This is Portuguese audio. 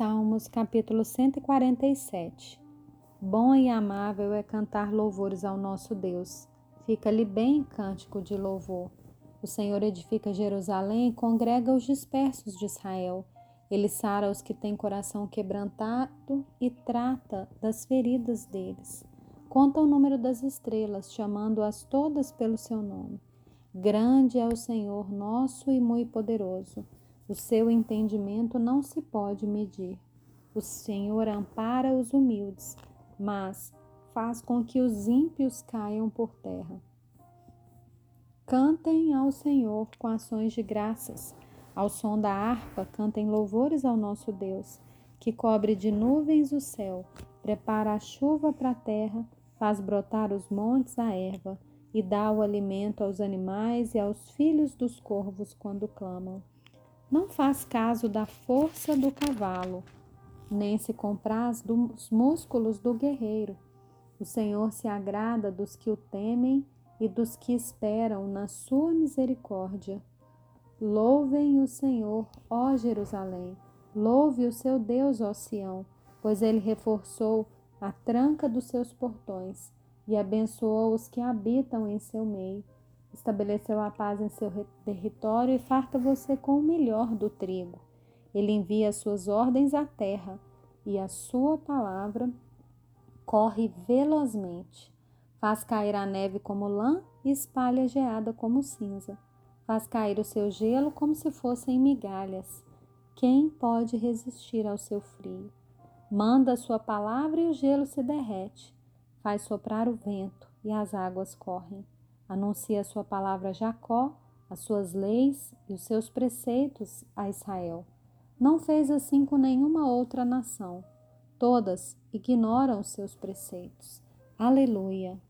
Salmos capítulo 147 Bom e amável é cantar louvores ao nosso Deus. Fica-lhe bem cântico de louvor. O Senhor edifica Jerusalém e congrega os dispersos de Israel. Ele sara os que têm coração quebrantado e trata das feridas deles. Conta o número das estrelas, chamando-as todas pelo seu nome. Grande é o Senhor nosso e muito poderoso. O seu entendimento não se pode medir. O Senhor ampara os humildes, mas faz com que os ímpios caiam por terra. Cantem ao Senhor com ações de graças. Ao som da harpa, cantem louvores ao nosso Deus, que cobre de nuvens o céu, prepara a chuva para a terra, faz brotar os montes a erva e dá o alimento aos animais e aos filhos dos corvos quando clamam. Não faz caso da força do cavalo, nem se compraz dos músculos do guerreiro. O Senhor se agrada dos que o temem e dos que esperam na sua misericórdia. Louvem o Senhor, ó Jerusalém. Louve o seu Deus, ó Sião, pois ele reforçou a tranca dos seus portões e abençoou os que habitam em seu meio estabeleceu a paz em seu território e farta você com o melhor do trigo. Ele envia as suas ordens à terra e a sua palavra corre velozmente. Faz cair a neve como lã e espalha a geada como cinza. Faz cair o seu gelo como se fossem migalhas. Quem pode resistir ao seu frio? Manda a sua palavra e o gelo se derrete. Faz soprar o vento e as águas correm. Anuncia a sua palavra a Jacó, as suas leis e os seus preceitos a Israel. Não fez assim com nenhuma outra nação. Todas ignoram os seus preceitos. Aleluia!